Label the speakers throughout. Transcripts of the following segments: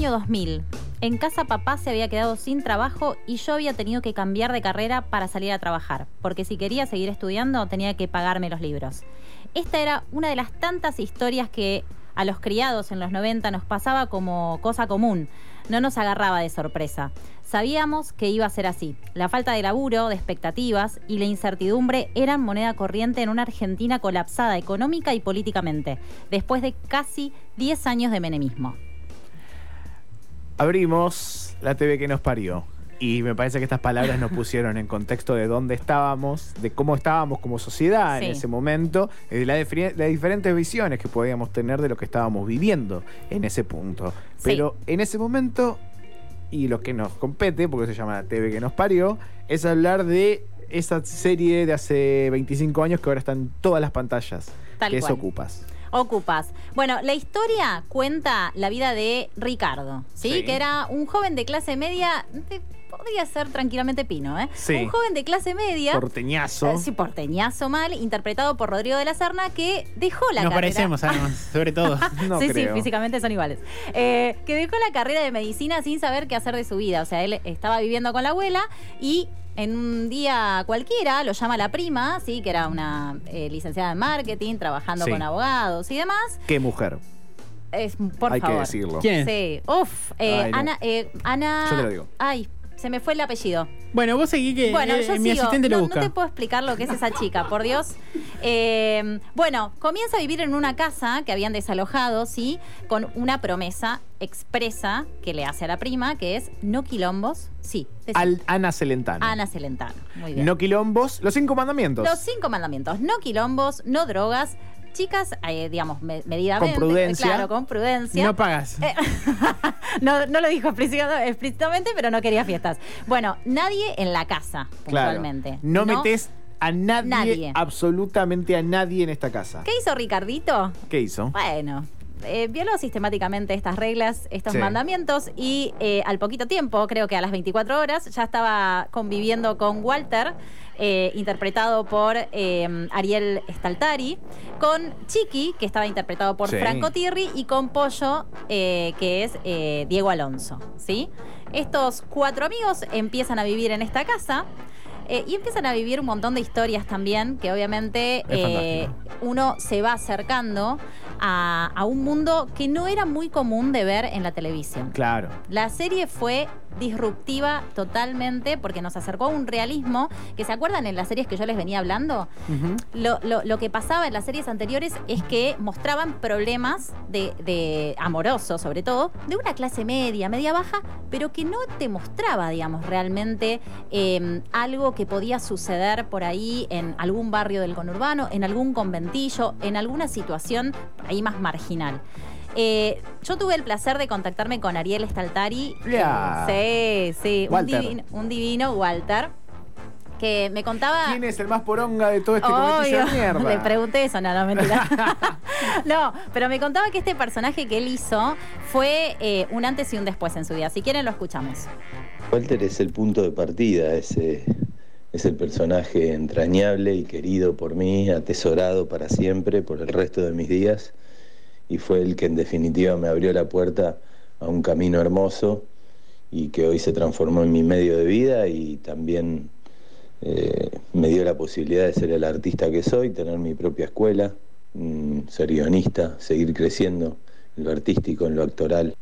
Speaker 1: Año 2000. En casa papá se había quedado sin trabajo y yo había tenido que cambiar de carrera para salir a trabajar, porque si quería seguir estudiando tenía que pagarme los libros. Esta era una de las tantas historias que a los criados en los 90 nos pasaba como cosa común, no nos agarraba de sorpresa. Sabíamos que iba a ser así. La falta de laburo, de expectativas y la incertidumbre eran moneda corriente en una Argentina colapsada económica y políticamente, después de casi 10 años de menemismo
Speaker 2: abrimos la TV que nos parió. Y me parece que estas palabras nos pusieron en contexto de dónde estábamos, de cómo estábamos como sociedad en ese momento, de las diferentes visiones que podíamos tener de lo que estábamos viviendo en ese punto.
Speaker 1: Sí.
Speaker 2: Pero en ese momento, y lo que nos compete, porque se llama la TV que nos parió, es hablar de esa serie de hace 25 años que ahora está en todas las pantallas,
Speaker 1: Tal
Speaker 2: que es. Ocupas.
Speaker 1: Ocupas. Bueno, la historia cuenta la vida de Ricardo, ¿sí?
Speaker 2: Sí.
Speaker 1: Que era un joven de clase media, de- podría ser tranquilamente Pino, ¿eh?
Speaker 2: Sí.
Speaker 1: Un joven de clase media.
Speaker 2: Porteñazo.
Speaker 1: eh, Sí, porteñazo mal, interpretado por Rodrigo de la Serna, que dejó la
Speaker 3: Nos
Speaker 1: carrera.
Speaker 3: parecemos, además, sobre todo.
Speaker 2: No
Speaker 1: sí,
Speaker 2: creo.
Speaker 1: sí, físicamente son iguales. Eh, que dejó la carrera de medicina sin saber qué hacer de su vida. O sea, él estaba viviendo con la abuela y en un día cualquiera lo llama la prima, sí, que era una eh, licenciada en marketing, trabajando
Speaker 2: Sí.
Speaker 1: con abogados y demás.
Speaker 2: Qué mujer.
Speaker 1: Es, por
Speaker 2: Hay que
Speaker 1: favor.
Speaker 2: decirlo.
Speaker 3: ¿Quién?
Speaker 1: Sí. Uf. eh,
Speaker 2: Ay, no.
Speaker 1: Ana, eh, Ana.
Speaker 2: Yo te lo digo.
Speaker 1: Ay, se me fue el apellido.
Speaker 3: Bueno, vos seguí que
Speaker 1: Bueno,
Speaker 3: eh,
Speaker 1: yo
Speaker 3: mi
Speaker 1: sigo.
Speaker 3: asistente
Speaker 1: no,
Speaker 3: lo
Speaker 1: no
Speaker 3: busca.
Speaker 1: te puedo explicar lo que es esa chica, por Dios. Eh, bueno, comienza a vivir en una casa que habían desalojado, sí, con una promesa expresa que le hace a la prima, que es no quilombos. Sí.
Speaker 2: Al- Ana Celentano.
Speaker 1: Ana Celentano. Muy bien.
Speaker 2: No quilombos, los cinco mandamientos.
Speaker 1: Los cinco mandamientos. No quilombos, no drogas. Chicas, eh, digamos, me- medidamente.
Speaker 2: Con prudencia.
Speaker 1: Claro, con prudencia.
Speaker 3: No pagas.
Speaker 1: Eh, no, no lo dijo explícita- explícitamente, pero no quería fiestas. Bueno, nadie en la casa,
Speaker 2: Claro.
Speaker 1: puntualmente.
Speaker 2: No, metes a nadie,
Speaker 1: Nadie.
Speaker 2: absolutamente a nadie en esta casa.
Speaker 1: ¿Qué hizo Ricardito?
Speaker 2: ¿Qué hizo?
Speaker 1: Bueno, eh, violó sistemáticamente estas reglas, estos
Speaker 2: Sí.
Speaker 1: mandamientos y eh, al poquito tiempo, creo que a las 24 horas, ya estaba conviviendo con Walter, eh, interpretado por eh, Ariel Staltari, con Chiqui, que estaba interpretado por
Speaker 2: Sí.
Speaker 1: Franco Tirri, y con Pollo, que es Diego Alonso. ¿sí? Estos cuatro amigos empiezan a vivir en esta casa. eh, y empiezan a vivir un montón de historias también, que obviamente eh, uno se va acercando a, a un mundo que no era muy común de ver en la televisión.
Speaker 2: Claro.
Speaker 1: La serie fue disruptiva totalmente porque nos acercó a un realismo que se acuerdan en las series que yo les venía hablando. Lo, lo- lo que pasaba en las series anteriores es que mostraban problemas de, de amorosos, sobre todo, de una clase media, media baja, pero que no te mostraba, digamos, realmente eh, algo que podía suceder por ahí en algún barrio del conurbano, en algún conventillo, en alguna situación ahí más marginal. Eh, yo tuve el placer de contactarme con Ariel Staltari.
Speaker 2: Ya.
Speaker 1: Sí, sí, un divino, un divino Walter, que me contaba...
Speaker 2: ¿Quién es el más poronga de todo este cometillo de
Speaker 1: Obvio.
Speaker 2: mierda?
Speaker 1: Le pregunté eso, no, no, mentira. no, pero me contaba que este personaje que él hizo fue eh, un antes y un después en su vida. Si quieren, lo escuchamos.
Speaker 4: Walter es el punto de partida, es, eh, es el personaje entrañable y querido por mí, atesorado para siempre, por el resto de mis días, y fue el que en definitiva me abrió la puerta a un camino hermoso y que hoy se transformó en mi medio de vida y también eh, me dio la posibilidad de ser el artista que soy, tener mi propia escuela, mm, ser guionista, seguir creciendo en lo artístico, en lo actoral.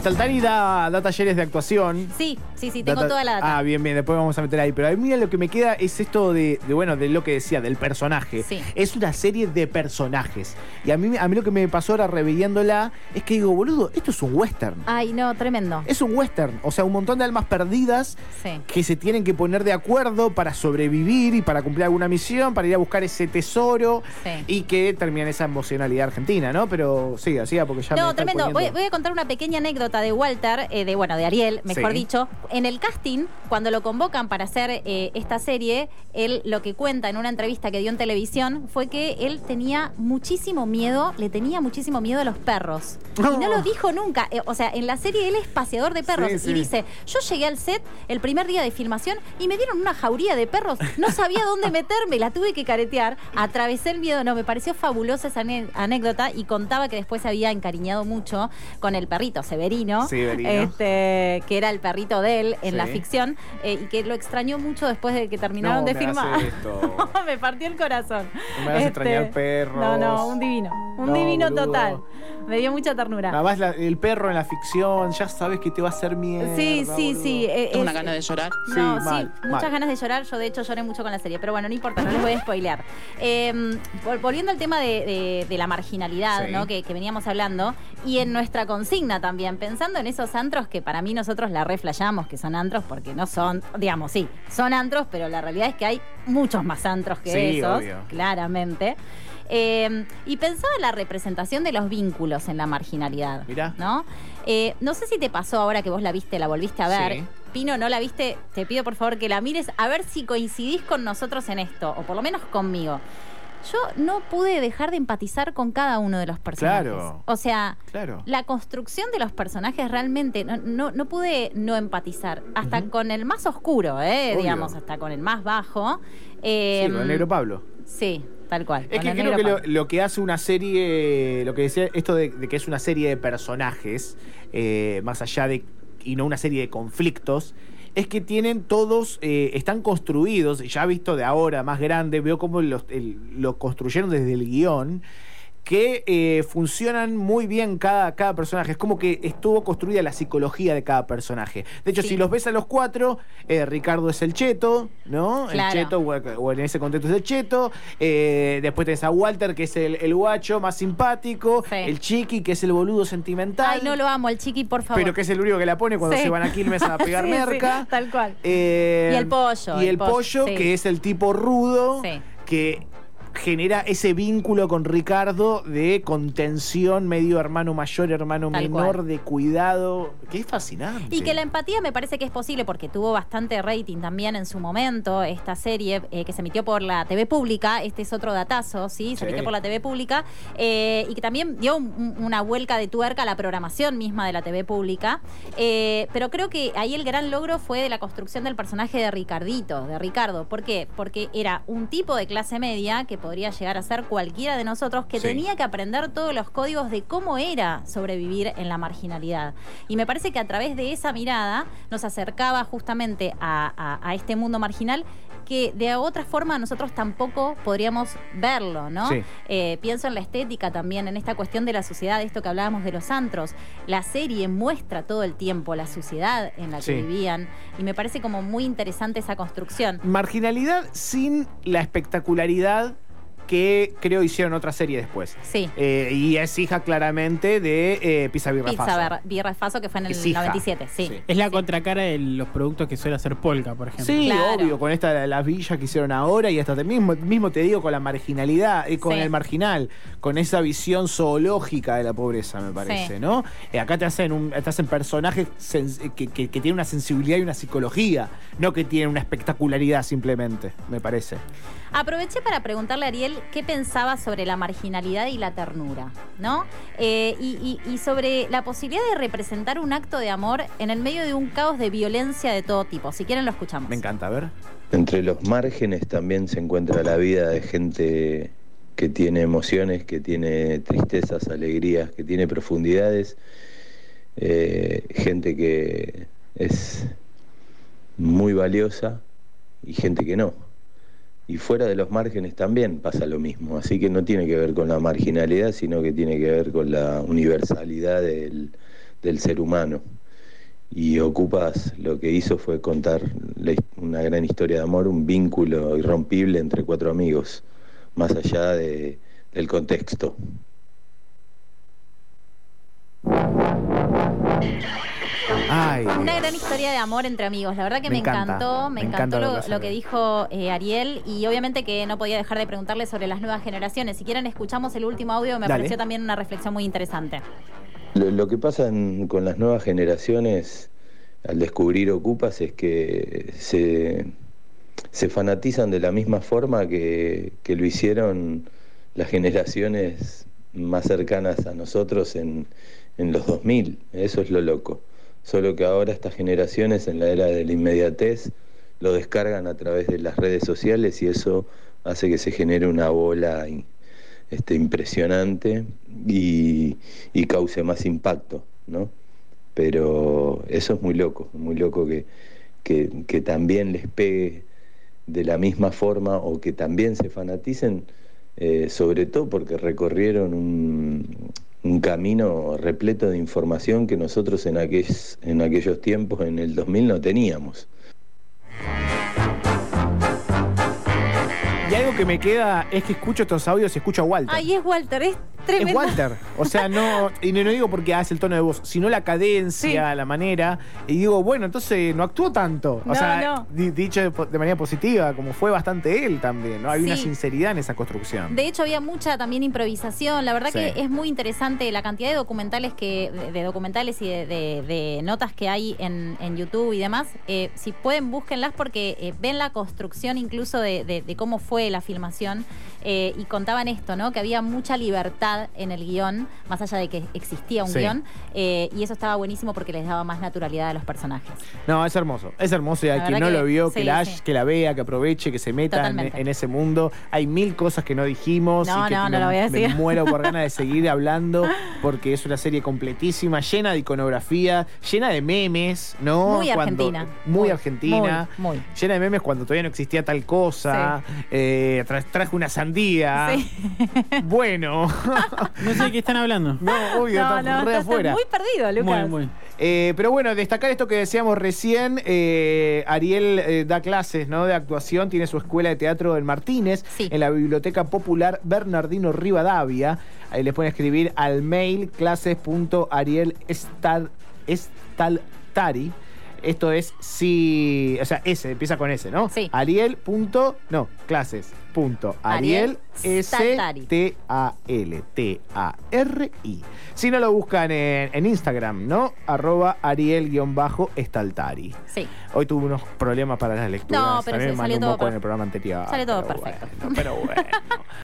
Speaker 2: Staltani da, da talleres de actuación.
Speaker 1: Sí, sí, sí, tengo toda la data.
Speaker 2: Ah, bien, bien, después vamos a meter ahí. Pero a mí lo que me queda es esto de, de, bueno, de lo que decía, del personaje.
Speaker 1: Sí.
Speaker 2: Es una serie de personajes. Y a mí, a mí lo que me pasó ahora reviviéndola es que digo, boludo, esto es un western.
Speaker 1: Ay, no, tremendo.
Speaker 2: Es un western. O sea, un montón de almas perdidas
Speaker 1: Sí.
Speaker 2: que se tienen que poner de acuerdo para sobrevivir y para cumplir alguna misión, para ir a buscar ese tesoro
Speaker 1: Sí.
Speaker 2: y que termine esa emocionalidad argentina, ¿no? Pero siga, siga, porque ya me
Speaker 1: No, tremendo. Voy a contar una pequeña anécdota de Walter, eh, de bueno, de Ariel, mejor
Speaker 2: Sí.
Speaker 1: dicho. En el casting, cuando lo convocan para hacer eh, esta serie, él lo que cuenta en una entrevista que dio en televisión fue que él tenía muchísimo miedo, le tenía muchísimo miedo a los perros. Y no lo dijo nunca. Eh, o sea, en la serie él es paseador de perros
Speaker 2: Sí,
Speaker 1: y
Speaker 2: sí.
Speaker 1: dice, yo llegué al set el primer día de filmación y me dieron una jauría de perros. No sabía dónde meterme, la tuve que caretear. Atravesé el miedo. No, me pareció fabulosa esa anécdota y contaba que después se había encariñado mucho con el perrito Severino,
Speaker 2: Severino.
Speaker 1: este, que era el perrito de él en
Speaker 2: Sí.
Speaker 1: la ficción eh, y que lo extrañó mucho después de que terminaron
Speaker 2: No
Speaker 1: de
Speaker 2: me
Speaker 1: filmar.
Speaker 2: esto.
Speaker 1: me partió el corazón. Este,
Speaker 2: No me hagas extrañar perros.
Speaker 1: No, no, un divino. Un
Speaker 2: No,
Speaker 1: divino total. Me dio mucha ternura.
Speaker 2: Nada más la- el perro en la ficción, ya sabes que te va a hacer mierda.
Speaker 1: Sí, sí,
Speaker 2: boludo.
Speaker 1: sí. eh,
Speaker 5: Tengo una
Speaker 1: es-
Speaker 5: gana de llorar.
Speaker 1: No, sí,
Speaker 2: mal,
Speaker 1: muchas
Speaker 2: mal.
Speaker 1: ganas de llorar. Yo, de hecho, lloré mucho con la serie. Pero bueno, no importa, no les voy a spoilear. Eh, vol- volviendo al tema de, de- de la marginalidad,
Speaker 2: Sí.
Speaker 1: ¿no? Que, que veníamos hablando. Y en nuestra consigna también, pensando en esos antros que para mí nosotros la reflayamos, que son antros, porque no son, digamos, sí, son antros, pero la realidad es que hay muchos más antros que
Speaker 2: Sí,
Speaker 1: esos,
Speaker 2: obvio.
Speaker 1: claramente. Eh, y pensaba en la representación de los vínculos en la marginalidad.
Speaker 2: Mirá.
Speaker 1: ¿No? Eh, no sé si te pasó ahora que vos la viste, la volviste a ver.
Speaker 2: Sí.
Speaker 1: Pino, no la viste, te pido por favor que la mires a ver si coincidís con nosotros en esto, o por lo menos conmigo. Yo no pude dejar de empatizar con cada uno de los personajes.
Speaker 2: Claro.
Speaker 1: O sea,
Speaker 2: Claro.
Speaker 1: la construcción de los personajes realmente no, no, no pude no empatizar. Hasta con el más oscuro, ¿eh? Digamos, hasta con el más bajo.
Speaker 2: Sí, con el negro Pablo.
Speaker 1: Sí, tal cual.
Speaker 2: Es que creo
Speaker 1: negro
Speaker 2: que lo, que hace una serie, lo que decía, esto de, de que es una serie de personajes, eh, más allá de, y no una serie de conflictos, es que tienen todos, eh, están construidos, ya visto de ahora, más grande, veo cómo los- el- lo construyeron desde el guion, que eh, funcionan muy bien cada, cada personaje. Es como que estuvo construida la psicología de cada personaje. De hecho,
Speaker 1: Sí.
Speaker 2: si los ves a los cuatro, eh, Ricardo es el cheto, ¿no?
Speaker 1: Claro.
Speaker 2: El cheto, o, en ese contexto es el cheto. Eh, después tenés a Walter, que es el, el guacho más simpático.
Speaker 1: Sí.
Speaker 2: El chiqui, que es el boludo sentimental.
Speaker 1: Ay, no lo amo, el chiqui, por favor.
Speaker 2: Pero que es el único que la pone cuando
Speaker 1: Sí.
Speaker 2: se van a Quilmes a pegar merca.
Speaker 1: tal cual. Y el pollo,
Speaker 2: Y
Speaker 1: el
Speaker 2: el
Speaker 1: pollo,
Speaker 2: pollo, que es el tipo rudo,
Speaker 1: Sí.
Speaker 2: que genera ese vínculo con Ricardo de contención, medio hermano mayor, hermano
Speaker 1: Tal
Speaker 2: menor,
Speaker 1: cual.
Speaker 2: de cuidado, que es fascinante.
Speaker 1: Y que la empatía me parece que es posible porque tuvo bastante rating también en su momento esta serie eh, que se emitió por la TV pública. Este es otro datazo, ¿sí? Se
Speaker 2: Sí.
Speaker 1: emitió por la TV pública eh, y que también dio un- un- una vuelca de tuerca a la programación misma de la TV pública. Eh, pero creo que ahí el gran logro fue de la construcción del personaje de Ricardito, de Ricardo. ¿Por qué? Porque era un tipo de clase media que podría llegar a ser cualquiera de nosotros que
Speaker 2: Sí.
Speaker 1: tenía que aprender todos los códigos de cómo era sobrevivir en la marginalidad. Y me parece que a través de esa mirada nos acercaba justamente a, a- a este mundo marginal que de otra forma nosotros tampoco podríamos verlo, ¿no?
Speaker 2: Sí.
Speaker 1: Eh, pienso en la estética también, en esta cuestión de la suciedad, de esto que hablábamos de los antros. La serie muestra todo el tiempo la suciedad en la que
Speaker 2: Sí.
Speaker 1: vivían y me parece como muy interesante esa construcción.
Speaker 2: Marginalidad sin la espectacularidad que creo hicieron otra serie después.
Speaker 1: Sí.
Speaker 2: Eh, y es hija claramente de eh, Pizza Birra
Speaker 1: Pizza Birra Faso, que fue en el
Speaker 2: Es hija.
Speaker 1: 97, sí.
Speaker 2: Sí.
Speaker 3: Es la contracara de los productos que suele hacer Polka, por ejemplo.
Speaker 2: Sí,
Speaker 1: Claro.
Speaker 2: obvio, con esta de las villas que hicieron ahora y hasta te mismo, mismo te digo con la marginalidad y con
Speaker 1: Sí.
Speaker 2: el marginal, con esa visión zoológica de la pobreza, me parece,
Speaker 1: Sí.
Speaker 2: ¿no? Eh, acá te hacen un, te hacen personajes sens- que, que- que tienen una sensibilidad y una psicología, no que tienen una espectacularidad simplemente, me parece.
Speaker 1: Aproveché para preguntarle a Ariel qué pensaba sobre la marginalidad y la ternura, ¿no? Eh, y, y- y sobre la posibilidad de representar un acto de amor en el medio de un caos de violencia de todo tipo. Si quieren, lo escuchamos.
Speaker 2: Me encanta, a ver.
Speaker 4: Entre los márgenes también se encuentra la vida de gente que tiene emociones, que tiene tristezas, alegrías, que tiene profundidades, eh, gente que es muy valiosa y gente que no. Y fuera de los márgenes también pasa lo mismo, así que no tiene que ver con la marginalidad, sino que tiene que ver con la universalidad del, del ser humano. Y Ocupas lo que hizo fue contar una gran historia de amor, un vínculo irrompible entre cuatro amigos, más allá de- del contexto.
Speaker 2: Ay,
Speaker 1: Una
Speaker 2: Dios.
Speaker 1: gran historia de amor entre amigos. La verdad que
Speaker 2: Me
Speaker 1: me,
Speaker 2: encanta,
Speaker 1: encantó, me,
Speaker 2: me
Speaker 1: encantó lo, que dijo eh, Ariel y obviamente que no podía dejar de preguntarle sobre las nuevas generaciones. Si quieren escuchamos el último audio, me
Speaker 2: Dale.
Speaker 1: pareció también una reflexión muy interesante.
Speaker 4: Lo, lo que pasa en- con las nuevas generaciones al descubrir Ocupas es que se, se fanatizan de la misma forma que, que lo hicieron las generaciones más cercanas a nosotros en, en los 2000. Eso es lo loco. Solo que ahora estas generaciones en la era de la inmediatez lo descargan a través de las redes sociales y eso hace que se genere una bola este, impresionante y, cause más impacto, ¿no? Pero eso es muy loco, muy loco que, que, que también les pegue de la misma forma o que también se fanaticen, eh, sobre todo porque recorrieron un, un camino repleto de información que nosotros en, aquellos en aquellos tiempos, en el 2000, no teníamos.
Speaker 2: Y algo que me queda es que escucho estos audios y escucho a Walter.
Speaker 1: Ay, es Walter, es tremendo.
Speaker 2: Es Walter. O sea, no. Y no, no digo porque hace el tono de voz, sino la cadencia, la manera. Y digo, bueno, entonces no actuó tanto. O
Speaker 1: No,
Speaker 2: sea,
Speaker 1: no.
Speaker 2: dicho de, manera positiva, como fue bastante él también, ¿no? Hay una
Speaker 1: Sí.
Speaker 2: sinceridad en esa construcción.
Speaker 1: De hecho, había mucha también improvisación. La verdad
Speaker 2: Sí.
Speaker 1: que es muy interesante la cantidad de documentales que, de, de documentales y de, notas que hay en, en YouTube y demás. Eh, si pueden, búsquenlas porque eh, ven la construcción incluso de, de- de cómo fue la filmación. eh, y contaban esto, ¿no? Que había mucha libertad en el guion, más allá de que existía un
Speaker 2: Sí.
Speaker 1: guion. eh, y eso estaba buenísimo porque les daba más naturalidad a los personajes.
Speaker 2: No, es hermoso. Es hermoso y a quien no lo vio, que, la,
Speaker 1: sí.
Speaker 2: que la vea, que aproveche, que se meta en, ese mundo. Hay mil cosas que no dijimos.
Speaker 1: No,
Speaker 2: y que
Speaker 1: no, no
Speaker 2: me,
Speaker 1: lo voy a
Speaker 2: me
Speaker 1: decir.
Speaker 2: muero por ganas de seguir hablando porque es una serie completísima, llena de iconografía, llena de memes, ¿no?
Speaker 1: Muy
Speaker 2: Cuando-
Speaker 1: argentina.
Speaker 2: Muy,
Speaker 1: Muy,
Speaker 2: argentina.
Speaker 1: muy, muy.
Speaker 2: Llena de memes cuando todavía no existía tal cosa. Eh, tra- traje una sandía.
Speaker 1: Sí.
Speaker 2: Bueno.
Speaker 3: No sé de qué están hablando.
Speaker 2: no, obvio,
Speaker 1: No,
Speaker 2: está
Speaker 1: no,
Speaker 2: re afuera.
Speaker 1: muy perdido, Lucas.
Speaker 3: Muy, muy.
Speaker 2: Eh, pero bueno, destacar esto que decíamos recién, eh, Ariel eh, da clases ¿no? de actuación, tiene su escuela de teatro en Martínez,
Speaker 1: Sí.
Speaker 2: en la Biblioteca Popular Bernardino Rivadavia. Ahí les pueden escribir al mail clases.arielestaltari. Esto es si, o sea, S, empieza con S, ¿no?
Speaker 1: Sí.
Speaker 2: Ariel. punto- no, clases. Punto. Ariel,
Speaker 1: Ariel
Speaker 2: S
Speaker 1: Staltari.
Speaker 2: Si no lo buscan en, en Instagram, ¿no? Arroba Ariel-Estaltari.
Speaker 1: Sí.
Speaker 2: Hoy tuve unos problemas para las lecturas.
Speaker 1: No, pero
Speaker 2: También
Speaker 1: se
Speaker 2: me
Speaker 1: salió
Speaker 2: un
Speaker 1: todo per-
Speaker 2: el programa anterior.
Speaker 1: salió todo
Speaker 2: pero
Speaker 1: perfecto.
Speaker 2: bueno, pero bueno.